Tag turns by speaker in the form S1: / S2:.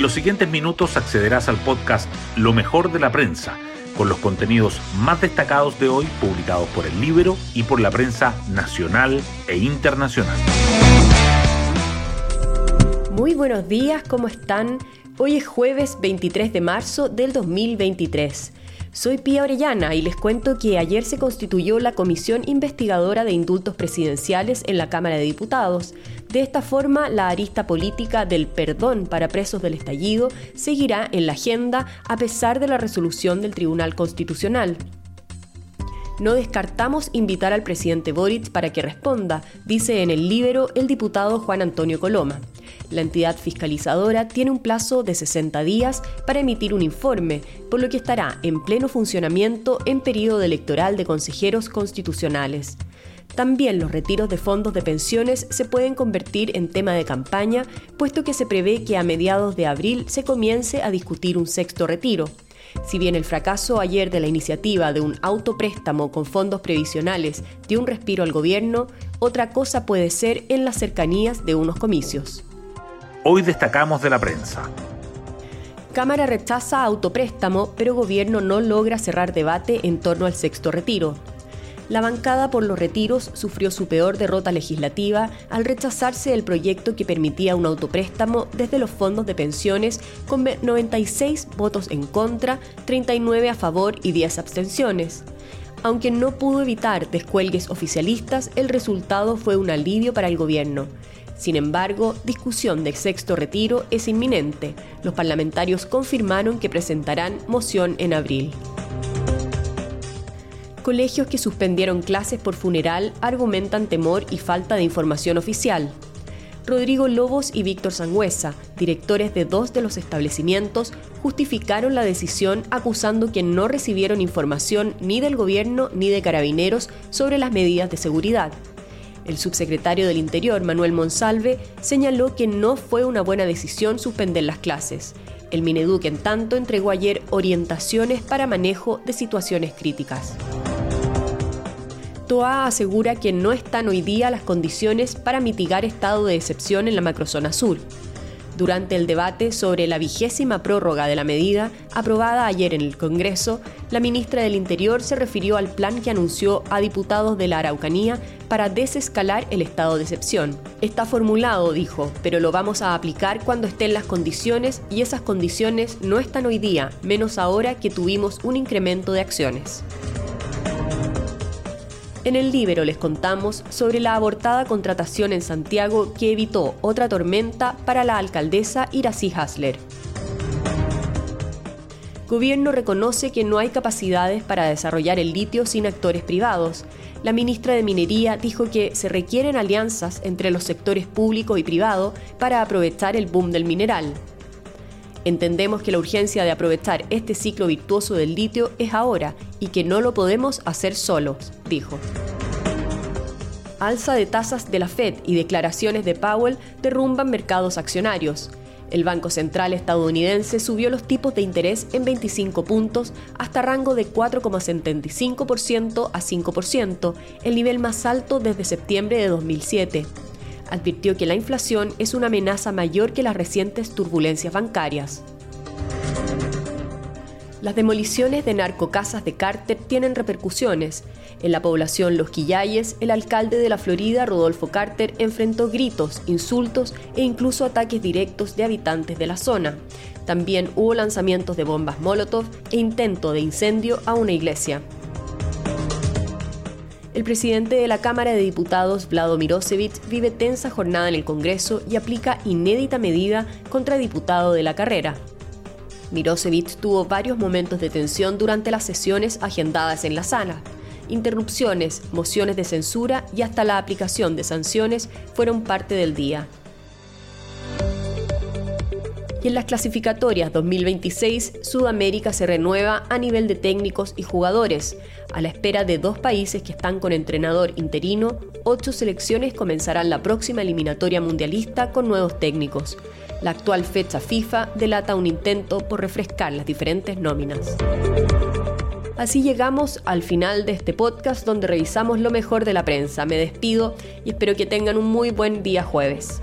S1: En los siguientes minutos accederás al podcast Lo mejor de la prensa, con los contenidos más destacados de hoy publicados por el libro y por la prensa nacional e internacional.
S2: Muy buenos días, ¿cómo están? Hoy es jueves 23 de marzo del 2023. Soy Pía Orellana y les cuento que ayer se constituyó la Comisión Investigadora de Indultos Presidenciales en la Cámara de Diputados. De esta forma, la arista política del perdón para presos del estallido seguirá en la agenda a pesar de la resolución del Tribunal Constitucional. No descartamos invitar al presidente Boric para que responda, dice en el Libero el diputado Juan Antonio Coloma. La entidad fiscalizadora tiene un plazo de 60 días para emitir un informe, por lo que estará en pleno funcionamiento en periodo electoral de consejeros constitucionales. También los retiros de fondos de pensiones se pueden convertir en tema de campaña, puesto que se prevé que a mediados de abril se comience a discutir un sexto retiro. Si bien el fracaso ayer de la iniciativa de un autopréstamo con fondos previsionales dio un respiro al gobierno, otra cosa puede ser en las cercanías de unos comicios.
S1: Hoy destacamos de la prensa.
S2: Cámara rechaza autopréstamo, pero gobierno no logra cerrar debate en torno al sexto retiro. La bancada por los retiros sufrió su peor derrota legislativa al rechazarse el proyecto que permitía un autopréstamo desde los fondos de pensiones con 96 votos en contra, 39 a favor y 10 abstenciones. Aunque no pudo evitar descuelgues oficialistas, el resultado fue un alivio para el gobierno. Sin embargo, discusión del sexto retiro es inminente. Los parlamentarios confirmaron que presentarán moción en abril. Colegios que suspendieron clases por funeral argumentan temor y falta de información oficial. Rodrigo Lobos y Víctor Sangüesa, directores de dos de los establecimientos, justificaron la decisión acusando que no recibieron información ni del gobierno ni de carabineros sobre las medidas de seguridad. El subsecretario del Interior, Manuel Monsalve, señaló que no fue una buena decisión suspender las clases. El Mineduc, en tanto, entregó ayer orientaciones para manejo de situaciones críticas. TOA asegura que no están hoy día las condiciones para mitigar estado de excepción en la macrozona sur. Durante el debate sobre la vigésima prórroga de la medida, aprobada ayer en el Congreso, la ministra del Interior se refirió al plan que anunció a diputados de la Araucanía para desescalar el estado de excepción. Está formulado, dijo, pero lo vamos a aplicar cuando estén las condiciones y esas condiciones no están hoy día, menos ahora que tuvimos un incremento de acciones. En el Libero les contamos sobre la abortada contratación en Santiago que evitó otra tormenta para la alcaldesa Iracy Hasler. Gobierno reconoce que no hay capacidades para desarrollar el litio sin actores privados. La ministra de Minería dijo que se requieren alianzas entre los sectores público y privado para aprovechar el boom del mineral. Entendemos que la urgencia de aprovechar este ciclo virtuoso del litio es ahora y que no lo podemos hacer solos, dijo. Alza de tasas de la Fed y declaraciones de Powell derrumban mercados accionarios. El Banco Central estadounidense subió los tipos de interés en 25 puntos hasta rango de 4,75% a 5%, el nivel más alto desde septiembre de 2007 advirtió que la inflación es una amenaza mayor que las recientes turbulencias bancarias. Las demoliciones de narcocasas de Carter tienen repercusiones. En la población Los Quillayes, el alcalde de la Florida, Rodolfo Carter, enfrentó gritos, insultos e incluso ataques directos de habitantes de la zona. También hubo lanzamientos de bombas Molotov e intento de incendio a una iglesia. El presidente de la Cámara de Diputados, Vlado Mirosevic, vive tensa jornada en el Congreso y aplica inédita medida contra diputado de la carrera. Mirosevic tuvo varios momentos de tensión durante las sesiones agendadas en la sala. Interrupciones, mociones de censura y hasta la aplicación de sanciones fueron parte del día y en las clasificatorias 2026 Sudamérica se renueva a nivel de técnicos y jugadores. A la espera de dos países que están con entrenador interino, ocho selecciones comenzarán la próxima eliminatoria mundialista con nuevos técnicos. La actual fecha FIFA delata un intento por refrescar las diferentes nóminas. Así llegamos al final de este podcast donde revisamos lo mejor de la prensa. Me despido y espero que tengan un muy buen día jueves.